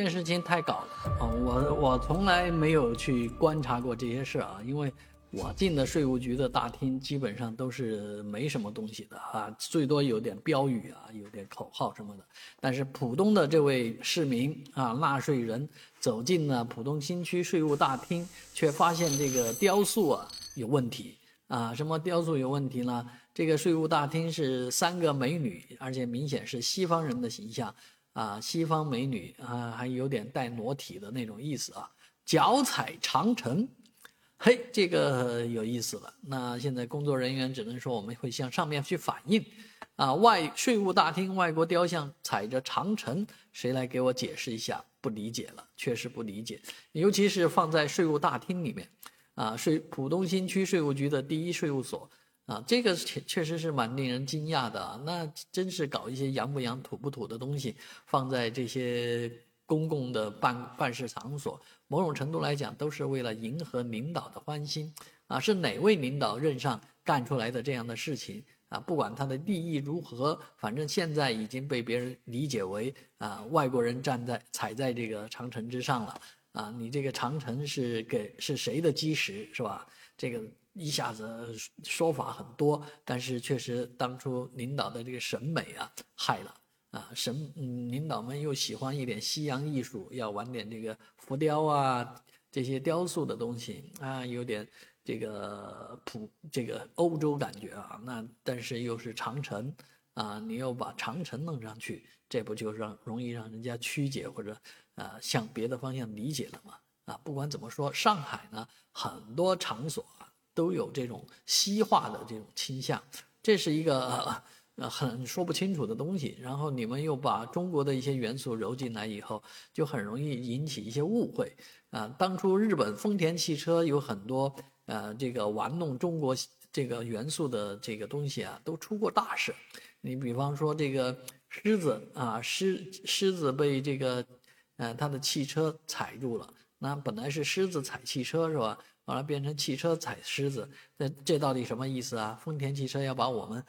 这件事情太搞了啊！我我从来没有去观察过这些事啊，因为我进的税务局的大厅基本上都是没什么东西的啊，最多有点标语啊，有点口号什么的。但是浦东的这位市民啊，纳税人走进了浦东新区税务大厅，却发现这个雕塑啊有问题啊！什么雕塑有问题呢？这个税务大厅是三个美女，而且明显是西方人的形象。啊，西方美女啊，还有点带裸体的那种意思啊，脚踩长城，嘿，这个有意思了。那现在工作人员只能说我们会向上面去反映，啊，外税务大厅外国雕像踩着长城，谁来给我解释一下？不理解了，确实不理解，尤其是放在税务大厅里面，啊，税浦东新区税务局的第一税务所。啊，这个确确实是蛮令人惊讶的啊！那真是搞一些洋不洋、土不土的东西，放在这些公共的办办事场所，某种程度来讲，都是为了迎合领导的欢心啊！是哪位领导任上干出来的这样的事情啊？不管他的利益如何，反正现在已经被别人理解为啊，外国人站在踩在这个长城之上了啊！你这个长城是给是谁的基石是吧？这个。一下子说法很多，但是确实当初领导的这个审美啊，害了啊，审嗯，领导们又喜欢一点西洋艺术，要玩点这个浮雕啊，这些雕塑的东西啊，有点这个普这个欧洲感觉啊，那但是又是长城啊，你又把长城弄上去，这不就让容易让人家曲解或者啊向别的方向理解了吗？啊，不管怎么说，上海呢很多场所。都有这种西化的这种倾向，这是一个呃很说不清楚的东西。然后你们又把中国的一些元素揉进来以后，就很容易引起一些误会啊。当初日本丰田汽车有很多呃这个玩弄中国这个元素的这个东西啊，都出过大事。你比方说这个狮子啊，狮狮子被这个呃他的汽车踩住了，那本来是狮子踩汽车是吧？把它变成汽车踩狮子，这这到底什么意思啊？丰田汽车要把我们，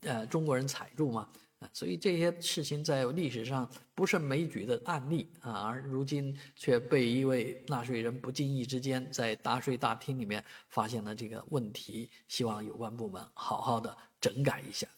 呃，中国人踩住吗？啊，所以这些事情在历史上不胜枚举的案例啊，而如今却被一位纳税人不经意之间在大税大厅里面发现了这个问题，希望有关部门好好的整改一下。